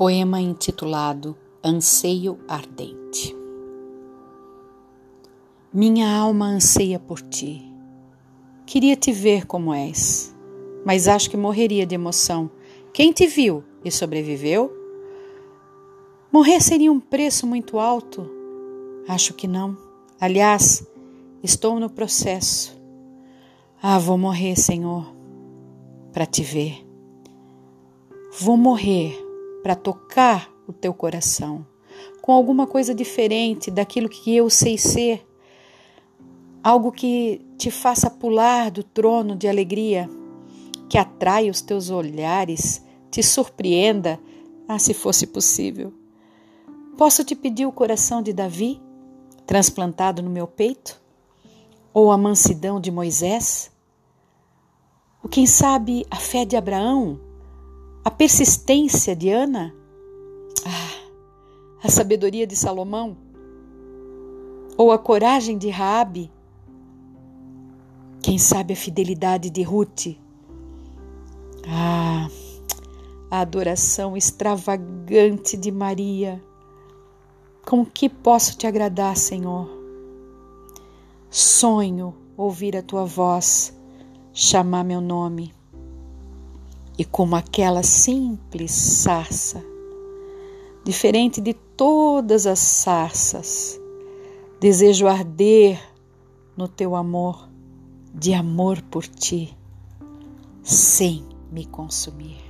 Poema intitulado Anseio Ardente. Minha alma anseia por ti. Queria te ver como és, mas acho que morreria de emoção. Quem te viu e sobreviveu? Morrer seria um preço muito alto? Acho que não. Aliás, estou no processo. Ah, vou morrer, Senhor, para te ver. Vou morrer para tocar o teu coração com alguma coisa diferente daquilo que eu sei ser, algo que te faça pular do trono de alegria, que atraia os teus olhares, te surpreenda, ah, se fosse possível. Posso te pedir o coração de Davi, transplantado no meu peito? Ou a mansidão de Moisés? Ou quem sabe a fé de Abraão? A persistência de Ana? Ah, a sabedoria de Salomão? Ou a coragem de Raabe? Quem sabe a fidelidade de Ruth? Ah, a adoração extravagante de Maria. Com que posso te agradar, Senhor? Sonho ouvir a tua voz, chamar meu nome e como aquela simples sarça, diferente de todas as sarças, desejo arder no teu amor, de amor por ti, sem me consumir.